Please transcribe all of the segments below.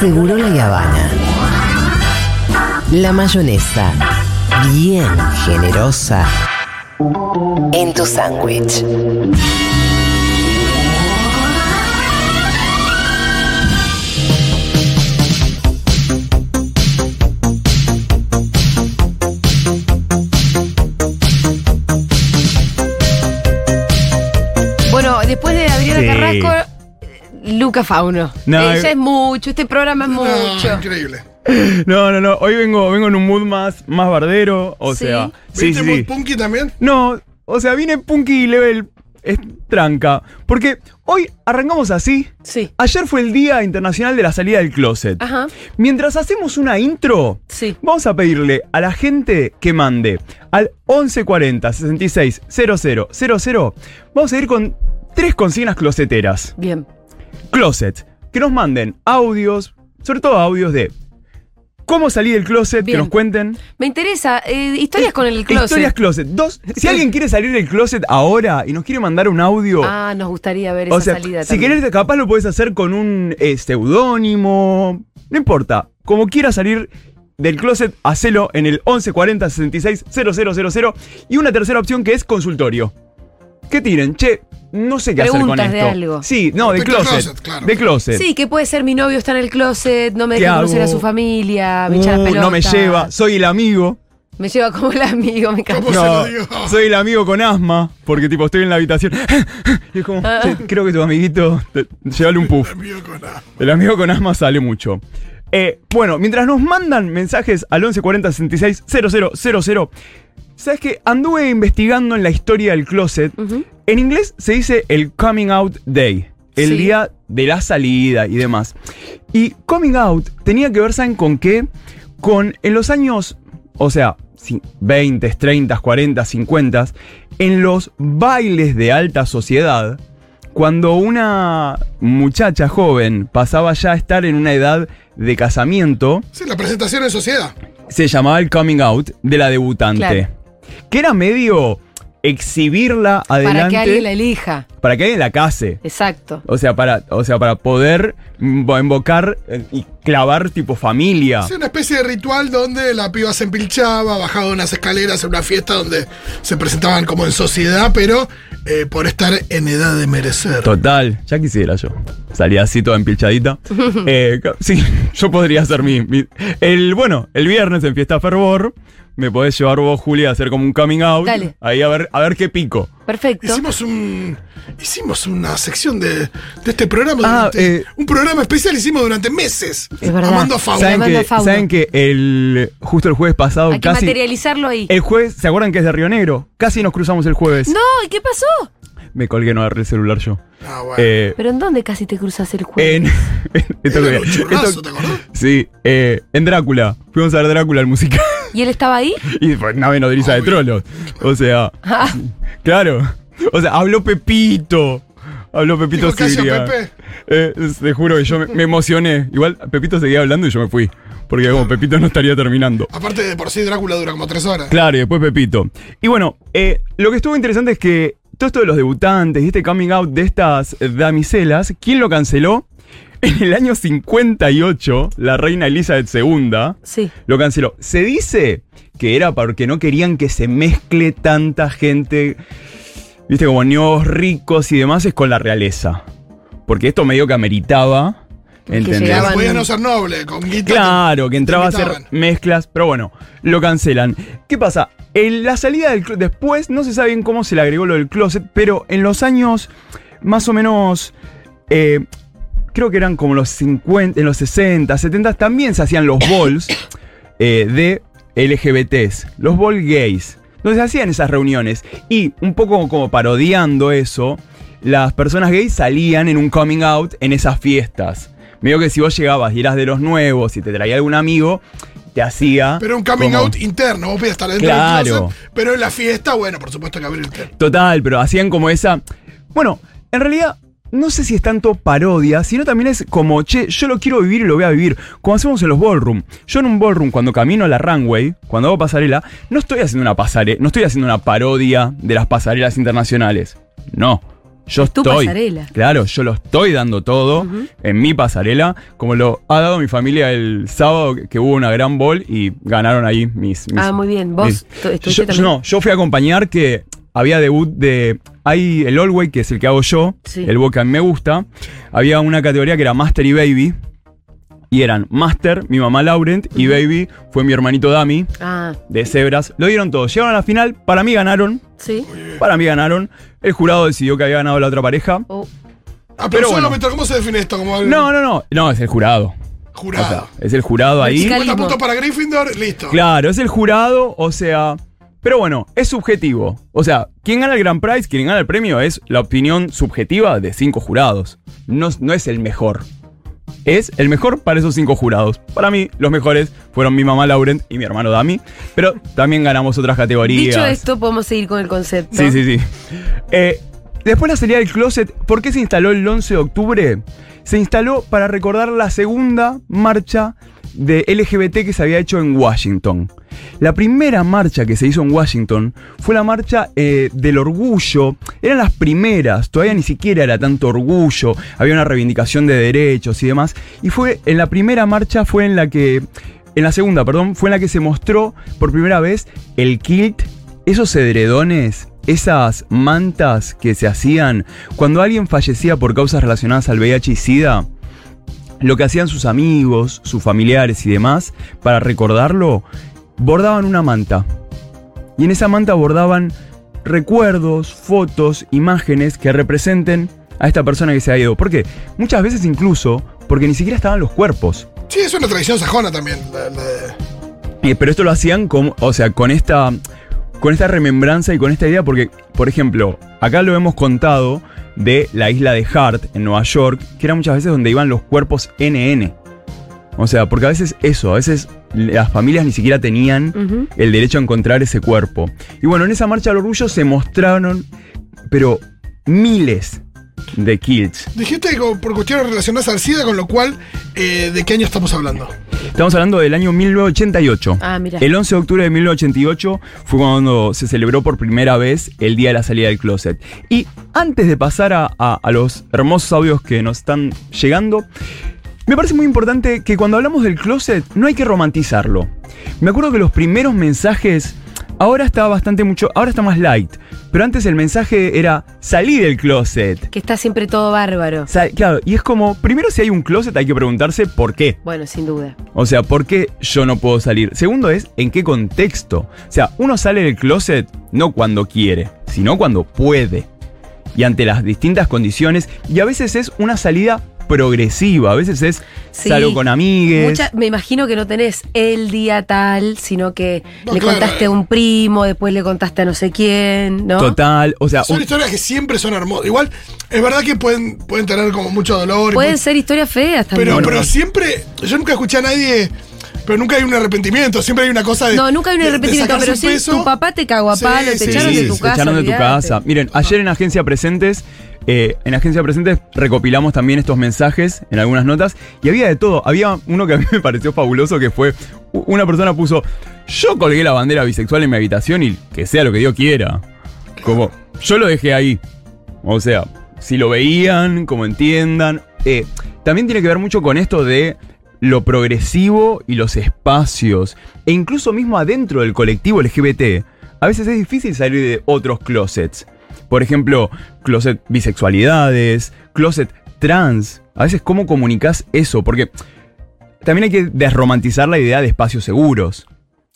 Seguro la Habana. La mayonesa, bien generosa, en tu sándwich. Luca Fauno. No, Ella es mucho, este programa es No, mucho. increíble. No, no, no. Hoy vengo, vengo en un mood más, más bardero. O Sí. sea, sí, ¿Viste sí. muy sí. punky también? No, o sea, viene punky level es tranca. Porque hoy arrancamos así. Sí. Ayer fue el Día Internacional de la Salida del Closet. Ajá. Mientras hacemos una intro, Sí. vamos a pedirle a la gente que mande al 1140 66 00 00. Vamos a ir con tres consignas closeteras. Bien. Closet. Que nos manden audios, sobre todo audios de cómo salir del closet, Bien. que nos cuenten. Me interesa, eh, historias con el closet. Historias closet. Dos, si alguien quiere salir del closet ahora y nos quiere mandar un audio. Ah, nos gustaría ver esa sea, salida si también. querés, capaz lo puedes hacer con un eh, seudónimo. No importa. Como quieras salir del closet, hacelo en el 1140 66 0000. Y una tercera opción que es consultorio. Que tiren, che, no sé qué hacer con Preguntas esto. de algo. Sí, no, de closet. closet, claro. De closet. Sí, que puede ser mi novio está en el closet, no me ¿Qué deja conocer a su familia, me echa las Uh, pelotas. no me lleva, soy el amigo. Me lleva como el amigo, me encanta. Soy el amigo con asma, porque tipo estoy en la habitación y es como, Ah. "Che, creo que tu amiguito, te- llévale un puff. Amigo con A. El amigo con asma sale mucho. Eh, bueno, mientras nos mandan mensajes al 1140 66 0000, ¿sabes que Anduve investigando en la historia del closet. En inglés se dice el coming out day, el Sí. día de la salida y demás. Y coming out tenía que ver, ¿saben con qué? Con en los años, o sea, sí, 20, 30, 40, 50, en los bailes de alta sociedad, cuando una muchacha joven pasaba ya a estar en una edad de casamiento, Sí, la presentación en sociedad. se llamaba el coming out de la debutante. Claro. Que era medio exhibirla adelante Para que alguien la elija. para que alguien la case. Exacto. O sea, para, o sea, para poder mm, invocar eh, y clavar tipo familia. Es una especie de ritual donde la piba se empilchaba, bajaba unas escaleras en una fiesta donde se presentaban como en sociedad, pero eh, por estar en edad de merecer. Total, ya quisiera yo. Salía así toda empilchadita. Eh, sí, yo podría hacer mi, mi- El, bueno, el viernes en Fiesta Fervor, me podés llevar vos, Julia, a hacer como un coming out. Dale. Ahí a ver, a ver qué pico. Perfecto. Hicimos un. Hicimos una sección de, de este programa. Ah, durante- eh. un programa especial hicimos durante meses. Es verdad. Amando a Fauno. ¿Saben que, Fauno. ¿Saben que el, justo el jueves pasado Hay que casi... materializarlo ahí. El jueves, ¿se acuerdan que es de Río Negro? Casi nos cruzamos el jueves. No, ¿y qué pasó? Me colgué, no agarré el celular yo. Ah, bueno. Eh, ¿Pero en dónde casi te cruzas el juego? en, esto Era que- un churrazo, esto- ¿te acordás? Sí, eh, en Drácula. Fuimos a ver Drácula, el musical. ¿Y él estaba ahí? y fue nave nodriza de trolos. O sea, Ah, claro. O sea, habló Pepito. Habló Pepito Dijo, "Calla, Siria. Pepe". Eh, te juro que yo me, me emocioné. Igual Pepito seguía hablando y yo me fui. Porque como Pepito no estaría terminando. Aparte de por sí, Drácula dura como tres horas. Claro, y después Pepito. Y bueno, eh, lo que estuvo interesante es que todo esto de los debutantes y este coming out de estas damiselas, ¿quién lo canceló? En el año 58, la reina Elizabeth II sí. lo canceló. Se dice que era porque no querían que se mezcle tanta gente, viste, como niños ricos y demás, es con la realeza. Porque esto medio que ameritaba, ¿entendés? llegaban- Claro, podía no ser noble, con guita. Claro, que entraba a hacer mezclas, pero bueno, lo cancelan. ¿Qué pasa? En la salida del closet, después, no se sabe bien cómo se le agregó lo del closet, pero en los años más o menos, eh, creo que eran como los 50, en los 60, 70, también se hacían los balls eh, de LGBTs, los balls gays. Entonces se hacían esas reuniones y un poco como parodiando eso, las personas gays salían en un coming out en esas fiestas. Medio que si vos llegabas y eras de los nuevos y te traía algún amigo, te hacía. Pero un coming como- out interno, vos podías estar dentro Claro. del closet, pero en la fiesta, bueno, por supuesto que abrirte. Total, pero hacían como esa. Bueno, en realidad, no sé si es tanto parodia, sino también es como, che, yo lo quiero vivir y lo voy a vivir. Como hacemos en los ballroom. Yo en un ballroom, cuando camino a la runway, cuando hago pasarela, no estoy haciendo una pasarela, no estoy haciendo una parodia de las pasarelas internacionales. No. yo Es tu estoy. pasarela. Claro, yo lo estoy dando todo en mi pasarela, como lo ha dado mi familia el sábado que hubo una gran bol y ganaron ahí mis. mis- Ah, muy bien. ¿Vos mis- yo, también? No, yo fui a acompañar que había debut de. Hay el All Way, que es el que hago yo, Sí. el Boca me gusta. Había una categoría que era Master y Baby. Y eran Master, mi mamá Laurent, y Baby fue mi hermanito Dami, Ah, de Cebras. Lo dieron todos. Llegaron a la final, para mí ganaron. sí. Para mí ganaron. El jurado decidió que había ganado la otra pareja. Oh, Ah, pero, Pero bueno. ¿cómo se define esto? Como el No, no, no. No, es el jurado. O jurado. sea, es el jurado ahí. Musical- 50 puntos para Gryffindor, listo. Claro, es el jurado, o sea. Pero bueno, es subjetivo. O sea, quien gana el Grand Prize, quien gana el premio es la opinión subjetiva de cinco jurados. No, no es el mejor. Es el mejor para esos cinco jurados. Para mí, los mejores fueron mi mamá Laurent y mi hermano Dami. Pero también ganamos otras categorías. Dicho esto, podemos seguir con el concepto. Sí, sí, sí. Eh, después la salida del closet, ¿por qué se instaló el 11 de octubre? Se instaló para recordar la segunda marcha de LGBT que se había hecho en Washington. La primera marcha que se hizo en Washington fue la marcha eh, del orgullo. Eran las primeras, todavía ni siquiera era tanto orgullo, había una reivindicación de derechos y demás. Y fue en la primera marcha fue en la que, en la segunda, perdón, fue en la que se mostró por primera vez el kilt esos edredones, esas mantas que se hacían cuando alguien fallecía por causas relacionadas al VIH y SIDA, lo que hacían sus amigos, sus familiares y demás, para recordarlo, bordaban una manta. Y en esa manta bordaban recuerdos, fotos, imágenes que representen a esta persona que se ha ido. ¿Por qué? Muchas veces incluso porque ni siquiera estaban los cuerpos. Sí, es una tradición sajona también. la- la de- Eh, pero esto lo hacían como, o sea, con esta, con esta remembranza y con esta idea, porque, por ejemplo, acá lo hemos contado de la isla de Hart en Nueva York, que era muchas veces donde iban los cuerpos NN. O sea, porque a veces eso, a veces las familias ni siquiera tenían el derecho a encontrar ese cuerpo. Y bueno, en esa marcha del orgullo se mostraron, pero miles de kills. Dijiste que por cuestiones relacionadas al SIDA, con lo cual, eh, ¿de qué año estamos hablando? Estamos hablando del año 1988. Ah, mira. El 11 de octubre de 1988 fue cuando se celebró por primera vez el día de la salida del closet. Y antes de pasar a, a- a los hermosos audios que nos están llegando, me parece muy importante que cuando hablamos del closet no hay que romantizarlo. Me acuerdo que los primeros mensajes, ahora está bastante mucho, ahora está más light, pero antes el mensaje era salí del closet. Que está siempre todo bárbaro. Sa- claro, y es como, primero si hay un closet hay que preguntarse por qué. Bueno, sin duda. O sea, ¿por qué yo no puedo salir? Segundo es, ¿en qué contexto? O sea, uno sale del closet no cuando quiere, sino cuando puede. Y ante las distintas condiciones. Y a veces es una salida progresiva, a veces es Sí. salgo con amigues. Mucha- me imagino que no tenés el día tal, sino que No, le claro. contaste a un primo, después le contaste a no sé quién, ¿no? Total, o sea, Son un- historias que siempre son hermosas. Igual, es verdad que pueden, pueden tener como mucho dolor. Pueden ser historias feas también. pero, pero siempre, yo nunca escuché a nadie, pero nunca hay un arrepentimiento, siempre hay una cosa de. no, nunca hay un arrepentimiento, pero sí, peso. tu papá te cagó a Sí, palo, te sí, echaron sí, de tu casa. echaron de tu casa. Miren, ayer en Agencia Presentes, eh, en Agencia Presentes recopilamos también estos mensajes en algunas notas y había de todo. Había uno que a mí me pareció fabuloso que fue, una persona puso, yo colgué la bandera bisexual en mi habitación y que sea lo que Dios quiera. Como, yo lo dejé ahí. O sea, si lo veían, como entiendan. Eh, también tiene que ver mucho con esto de lo progresivo y los espacios. E incluso mismo adentro del colectivo LGBT, a veces es difícil salir de otros closets. Por ejemplo, closet bisexualidades, closet trans. A veces, ¿cómo comunicas eso? Porque también hay que desromantizar la idea de espacios seguros.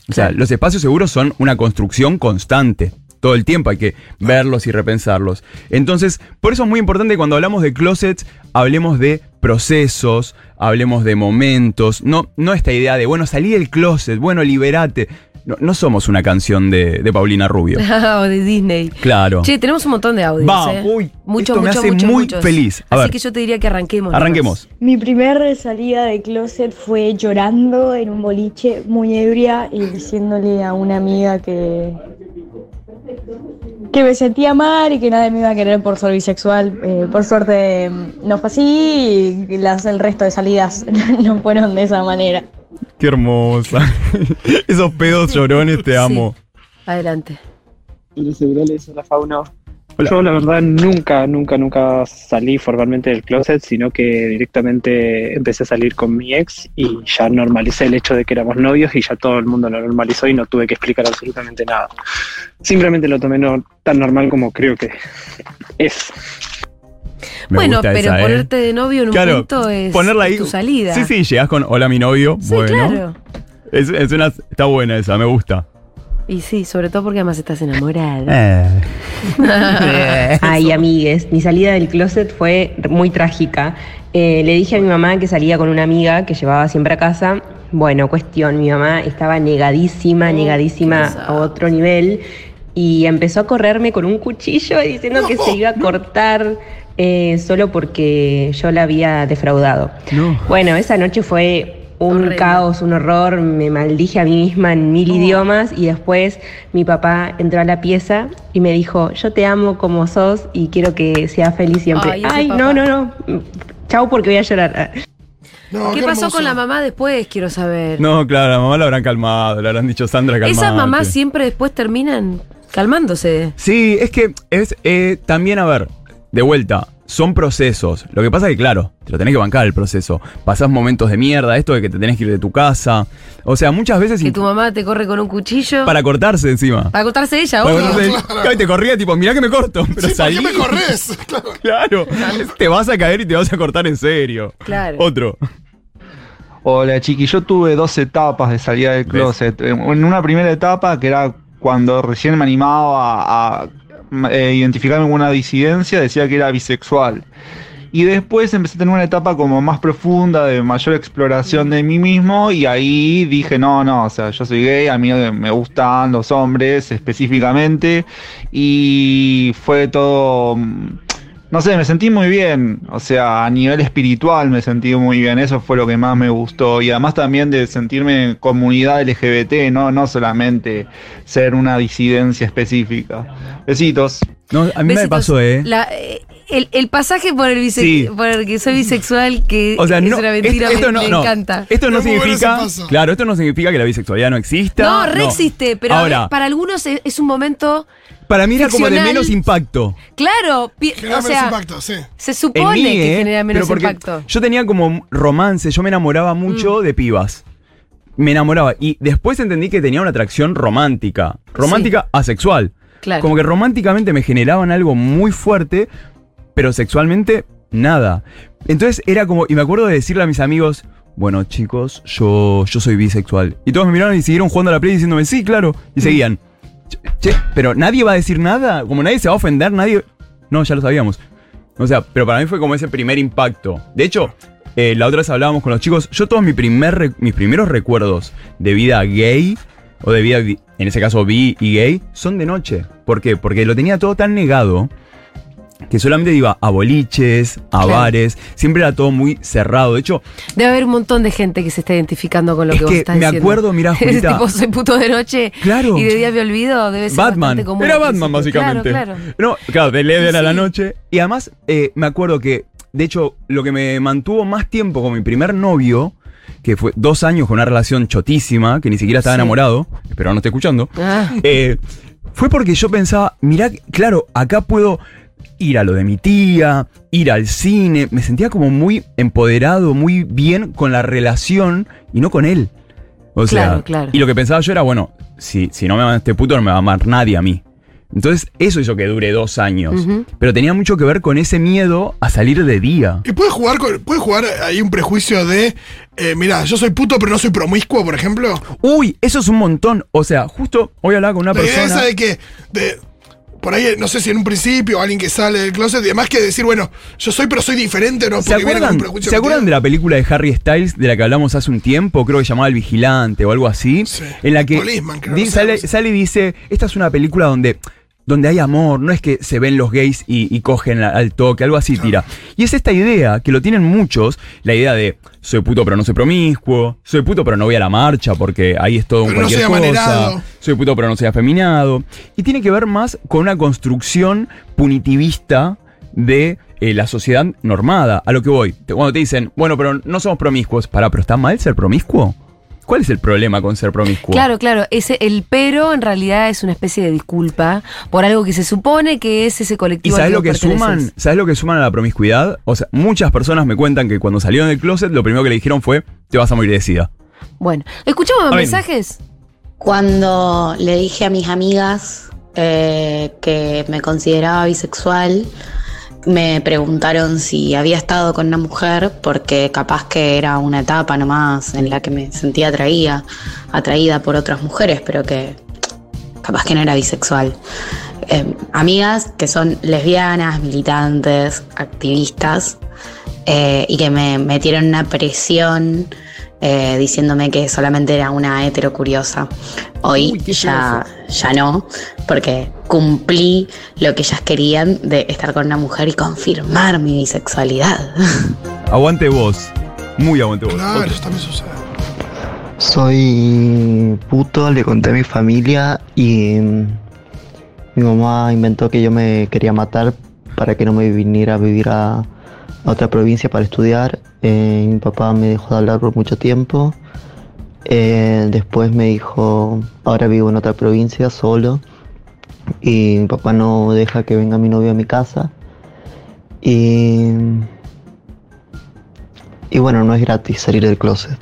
O sea, los espacios seguros son una construcción constante. Todo el tiempo hay que verlos y repensarlos. Entonces, por eso es muy importante cuando hablamos de closets, hablemos de procesos, hablemos de momentos. No, no esta idea de, bueno, salí del closet, bueno, liberate. No, no somos una canción de, de Paulina Rubio. o de Disney. Claro. Che, tenemos un montón de audios. Va, ¿eh? uy, muchos, esto me muchos, hace muchos, muy muchos. feliz. A Así ver. que yo te diría que arranquemos. Arranquemos. Mi primer salida de closet fue llorando en un boliche muy ebria y diciéndole a una amiga que que me sentía mal y que nadie me iba a querer por ser bisexual. Eh, por suerte mm, no fue así y las, el resto de salidas no fueron de esa manera. Qué hermosa. Esos pedos llorones te Sí. amo. Adelante. Hola, Fauno. Hola. Yo la verdad nunca, nunca, nunca salí formalmente del closet, sino que directamente empecé a salir con mi ex y ya normalicé el hecho de que éramos novios y ya todo el mundo lo normalizó y no tuve que explicar absolutamente nada. Simplemente lo tomé no, tan normal como creo que es. Me bueno, gusta pero esa, ¿eh? ponerte de novio en un Claro, punto es, ponerla es ahí. tu salida. Sí, sí, llegas con hola mi novio. Sí, bueno. claro. Es, es una, está buena esa, me gusta. Y sí, sobre todo porque además estás enamorada. Eh. Ay, amigues, mi salida del closet fue muy trágica. Eh, le dije a mi mamá que salía con una amiga que llevaba siempre a casa. Bueno, cuestión, mi mamá estaba negadísima, Oh, negadísima a otro nivel y empezó a correrme con un cuchillo diciendo que se iba a cortar eh, solo porque yo la había defraudado. No. Bueno, esa noche fue un caos, un horror, me maldije a mí misma en mil idiomas y después mi papá entró a la pieza y me dijo, yo te amo como sos y quiero que seas feliz siempre. Ay, no, no, no, chau porque voy a llorar. No, ¿Qué pasó hermoso. con la mamá después? Quiero saber. No, claro, la mamá la habrán calmado, le habrán dicho Sandra calmada. Esas mamás siempre después terminan calmándose. Sí, es que es eh, también, a ver, de vuelta, son procesos. Lo que pasa es que, claro, te lo tenés que bancar el proceso. Pasás momentos de mierda, esto de que te tenés que ir de tu casa. O sea, muchas veces. Que tu mamá te corre con un cuchillo. Para cortarse encima. Para cortarse ella, Para obvio. cortarse- Claro, y te corría tipo, mirá que me corto. Pero Sí, ¿por salí. qué me corres? Claro. Claro, te vas a caer y te vas a cortar en serio. Claro. Otro. Hola chiqui, yo tuve dos etapas de salida del closet. En una primera etapa que era cuando recién me animaba a, a, eh, identificarme con una disidencia, decía que era bisexual. Y después empecé a tener una etapa como más profunda, de mayor exploración de mí mismo, y ahí dije, no, no, o sea, yo soy gay, a mí me gustan los hombres específicamente, y fue todo... No sé, me sentí muy bien, o sea, a nivel espiritual me sentí muy bien, eso fue lo que más me gustó, y además también de sentirme en comunidad LGBT, no, no solamente ser una disidencia específica. Besitos. No, a mí me pasó, ¿eh? La- eh, el, el pasaje por el, bise- Sí. por el que soy bisexual, que O sea, es no, una mentira, esto, esto me, no, me no. encanta. Esto no muy significa. Claro, esto no significa que la bisexualidad no exista. No, re existe, pero a Ahora, ver, para algunos es, es un momento. para mí era como de menos impacto. Claro, Genera o menos sea, impacto, sí. se supone mí, que ¿eh? genera menos Pero porque impacto. Yo tenía como romance, yo me enamoraba mucho Mm. de pibas. Me enamoraba. Y después entendí que tenía una atracción romántica. Romántica asexual. Claro. Como que románticamente me generaban algo muy fuerte, pero sexualmente nada. Entonces era como, y me acuerdo de decirle a mis amigos, bueno chicos, yo, yo soy bisexual. Y todos me miraron y siguieron jugando a la play diciéndome, sí, claro. Y Mm. seguían. Che, che, pero nadie va a decir nada, como nadie se va a ofender, nadie... No, ya lo sabíamos. O sea, pero para mí fue como ese primer impacto. De hecho, eh, la otra vez hablábamos con los chicos, yo todos mi primer re- mis primeros recuerdos de vida gay, o de vida, en ese caso bi y gay, son de noche. ¿Por qué? Porque lo tenía todo tan negado que solamente iba a boliches, a Claro. bares, siempre era todo muy cerrado. De hecho, Debe haber un montón de gente que se está identificando con lo Es que vos que estás me diciendo. acuerdo, mirá, Julita. tipo, soy puto de noche Claro. y de día me olvido, debe ser Batman. bastante común. Era Batman, básicamente. Claro, claro. No, claro, de LED era Sí. la noche. Y además, eh, me acuerdo que, de hecho, lo que me mantuvo más tiempo con mi primer novio, que fue dos años con una relación chotísima, que ni siquiera estaba Sí. enamorado, espero no esté escuchando, Ah, eh, fue porque yo pensaba, mirá, claro, acá puedo ir a lo de mi tía, ir al cine, me sentía como muy empoderado, muy bien con la relación y no con él. O sea, Claro, claro. y lo que pensaba yo era, bueno, si, si no me ama este puto, no me va a amar nadie a mí. Entonces, eso hizo que dure dos años. Pero tenía mucho que ver con ese miedo a salir de día. Y puede jugar, con- puede jugar ahí un prejuicio de, eh, mira, yo soy puto pero no soy promiscuo, por ejemplo. Uy, eso es un montón. O sea, justo hoy hablaba con una La idea persona. esa de que, de, por ahí, no sé si en un principio alguien que sale del closet y demás que decir, bueno, yo soy pero soy diferente, ¿no? ¿Se Porque acuerdan, ¿se acuerdan de la película de Harry Styles de la que hablamos hace un tiempo? Creo que llamaba El Vigilante o algo así. Sí. En la que Policeman, creo, di- no sé, sale, no sé. sale y dice, esta es una película donde, donde hay amor, no es que se ven los gays y, y cogen al toque, algo así tira. Y es esta idea, que lo tienen muchos, la idea de, soy puto pero no soy promiscuo, soy puto pero no voy a la marcha porque ahí es todo un Pero no cualquier soy cosa, soy puto pero no soy afeminado. Y tiene que ver más con una construcción punitivista de eh, la sociedad normada. A lo que voy. Cuando te dicen, bueno, pero no somos promiscuos. Pará, pero está mal ser promiscuo. ¿Cuál es el problema con ser promiscuo? Claro, claro. Ese, el pero en realidad es una especie de disculpa por algo que se supone que es ese ¿Y colectivo. sabes al lo que suman? ¿Sabes lo que suman a la promiscuidad? O sea, muchas personas me cuentan que cuando salieron del closet, lo primero que le dijeron fue: te vas a morir de sida. Bueno, escuchamos Ay. mensajes. Cuando le dije a mis amigas eh, que me consideraba bisexual, me preguntaron si había estado con una mujer porque capaz que era una etapa nomás en la que me sentía atraída, atraída por otras mujeres, pero que capaz que no era bisexual. Eh, amigas que son lesbianas, militantes, activistas, eh, y que me metieron una presión eh, diciéndome que solamente era una hetero curiosa. Hoy ya, ya no, porque cumplí lo que ellas querían de estar con una mujer y confirmar mi bisexualidad. Aguante vos. Muy aguante vos. Claro, eso también sucede. Soy puto, le conté a mi familia y mm, mi mamá inventó que yo me quería matar para que no me viniera a vivir a, a otra provincia para estudiar. Eh, mi papá me dejó de hablar por mucho tiempo. Eh, después me dijo, ahora vivo en otra provincia solo y mi papá no deja que venga mi novio a mi casa. Y, y bueno, no es gratis salir del closet.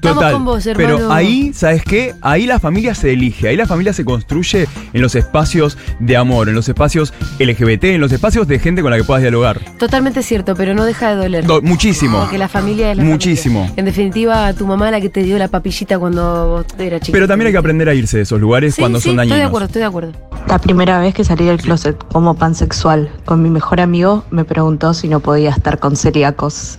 Estamos Total. con vos, hermano. pero ahí, ¿sabes qué? Ahí la familia se elige, ahí la familia se construye en los espacios de amor, en los espacios LGBT, en los espacios de gente con la que puedas dialogar. Totalmente cierto, pero no deja de doler. Do- muchísimo. Porque la familia es la Muchísimo. familia. En definitiva, tu mamá la que te dio la papillita cuando vos eras chiquito. Pero también hay que aprender a irse de esos lugares Sí, cuando sí, son dañinos. Estoy de acuerdo, estoy de acuerdo. La primera vez que salí del closet como pansexual con mi mejor amigo me preguntó si no podía estar con celíacos.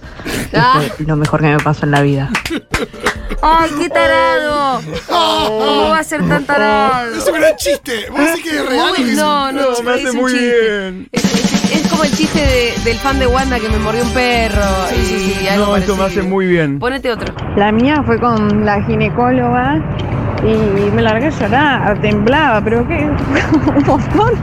Y Ah. fue lo mejor que me pasó en la vida. ¡Ay, qué tarado! ¿Cómo va a ser tan tarado? Es un gran chiste. ¿Vos decís que es real? no, no, No, me es hace muy bien. Es, es- es como el chiste de- del fan de Wanda que me mordió un perro. y algo No, esto me hace muy bien. Ponete otro. La mía fue con la ginecóloga y me largué a llorar, temblaba, pero qué, un montón.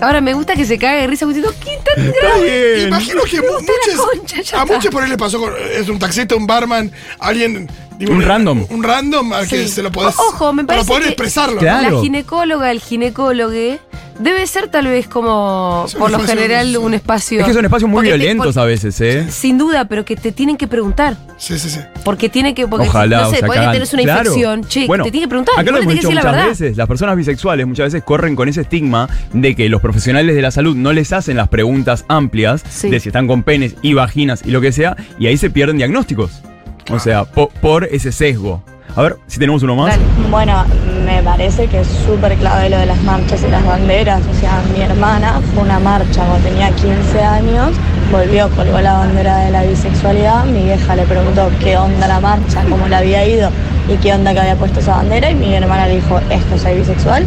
Ahora me gusta que se cague de risa diciendo, ¿qué tan grave? bien. Imagino que mu- muchos, a muchos por ahí le pasó con es un taxista, un barman, alguien. Digo, Un random. Un random al que Sí. se lo podés. Ojo, me para parece poder que expresarlo. Claro. La ginecóloga, el ginecólogo, debe ser tal vez como, Es por lo espacio- general, un espacio... Es que son espacios muy te- violentos por- a veces, ¿eh? Sin duda, pero que te tienen que preguntar. Sí, sí, sí. Porque tiene que... Porque, Ojalá, no o sé, sea, puede que tenés una Claro. infección. Che, Bueno, te tiene que preguntar. Acá lo le hemos dicho la muchas verdad. veces. Las personas bisexuales muchas veces corren con ese estigma de que los profesionales de la salud no les hacen las preguntas amplias Sí. de si están con penes y vaginas y lo que sea, y ahí se pierden diagnósticos. O sea, po- por ese sesgo. A ver, si tenemos uno más. Bueno, me parece que es súper clave lo de las marchas y las banderas. O sea, mi hermana fue una marcha cuando tenía 15 años, volvió, colgó la bandera de la bisexualidad. Mi vieja le preguntó qué onda la marcha, cómo la había ido y qué onda que había puesto esa bandera. Y mi hermana le dijo, esto soy bisexual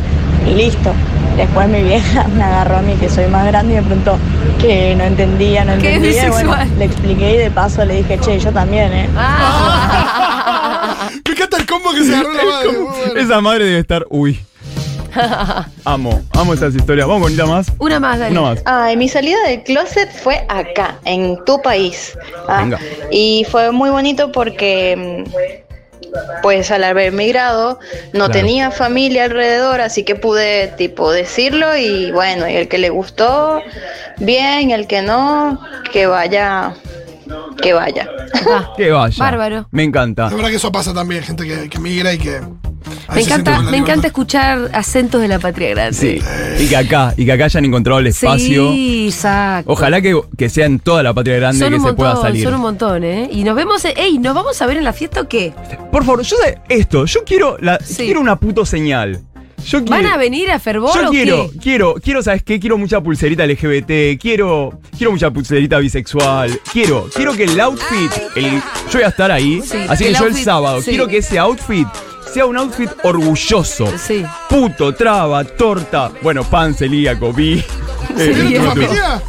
y listo. Después mi vieja me agarró a mí, que soy más grande, y me preguntó que no entendía, no ¿Qué es entendía. Y Bueno, le expliqué y de paso le dije, che, yo también, ¿eh? Ah. Me encanta el combo que se agarró la madre. bueno. Esa madre debe estar. Uy. Amo, amo estas historias. Vamos con una más. Una más, dale. Una más. Ay, mi salida del closet fue acá, en tu país. Ah, Venga. Y fue muy bonito porque, mm, pues al haber migrado, no Claro. tenía familia alrededor, así que pude, tipo, decirlo y bueno, y el que le gustó, bien, el que no, que vaya, que vaya. Ah, Que vaya. Bárbaro. Me encanta. La verdad que eso pasa también, gente que, que migra y que. Ahí Me encanta, me encanta escuchar acentos de la patria grande. Sí. Y que acá, y que acá hayan encontrado el espacio. Sí, exacto. Ojalá que, que sea en toda la patria grande son que un se montón, pueda salir. son un montón, ¿eh? Y nos vemos, eh, ey, ¿nos vamos a ver en la fiesta o qué? Por favor, yo sé esto, yo quiero la, Sí. quiero una puto señal. Yo ¿Van quiero, a venir a Fervor Yo o quiero, qué? quiero, quiero, ¿sabes qué? Quiero mucha pulserita LGBT, quiero, quiero mucha pulserita bisexual, quiero, quiero que el outfit, el, yo voy a estar ahí, Sí, así que yo el sábado, sí. quiero que ese outfit sea un outfit orgulloso. Sí. Puto, traba, torta, bueno, pan celíaco, vi. eh, ¿Viene tu no, familia?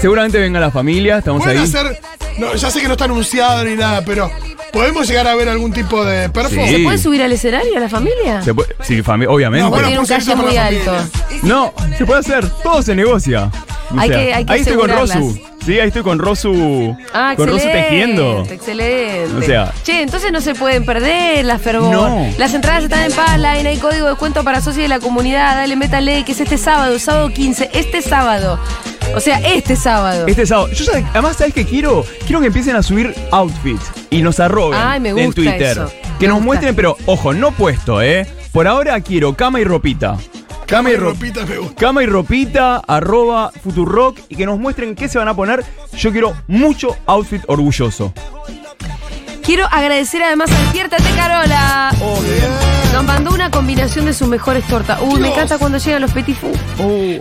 Seguramente venga la familia, estamos Pueden ahí. hacer. No, ya sé que no está anunciado ni nada, pero. ¿Podemos llegar a ver algún tipo de perfo? Sí. ¿Se puede subir al escenario a la familia? Se puede- sí, fami- obviamente. No, bueno, Tiene un calle muy la alto. familia. No, se puede hacer, todo se negocia. O Hay sea, que- hay que ahí estoy con asegurarlas. Rosu. Sí, ahí estoy con Rosu. Ah, con Rosu tejiendo. Excelente. O sea- Che, entonces no se pueden perder las fervor. No. Las entradas están en Passline, hay código de descuento para socios de la comunidad. Dale, métale, que es este sábado, sábado 15. Este sábado. O sea, este sábado. Este sábado. Yo además, ¿sabes qué quiero? Quiero que empiecen a subir outfits y nos arroben Ay, me en gusta Twitter. eso. Que Me nos gusta. muestren, pero ojo, no puesto, ¿eh? Por ahora quiero cama y ropita. Cama y, ro- Ropita me gusta. Cama y ropita, arroba Futurock y que nos muestren qué se van a poner. Yo quiero mucho outfit orgulloso. Quiero agradecer además a Despiértate Carola. Nos mandó una combinación de sus mejores tortas. Uy, me encanta cuando llegan los petit foux.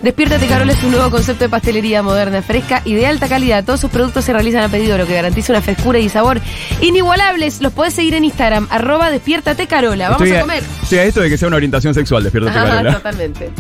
Despiértate Carola es un nuevo concepto de pastelería moderna, fresca y de alta calidad. Todos sus productos se realizan a pedido, lo que garantiza una frescura y sabor inigualables. Los podés seguir en Instagram, arroba Despiértate Carola. Vamos Estoy a comer. Estoy a esto de que sea una orientación sexual, despiértate, Carola. totalmente.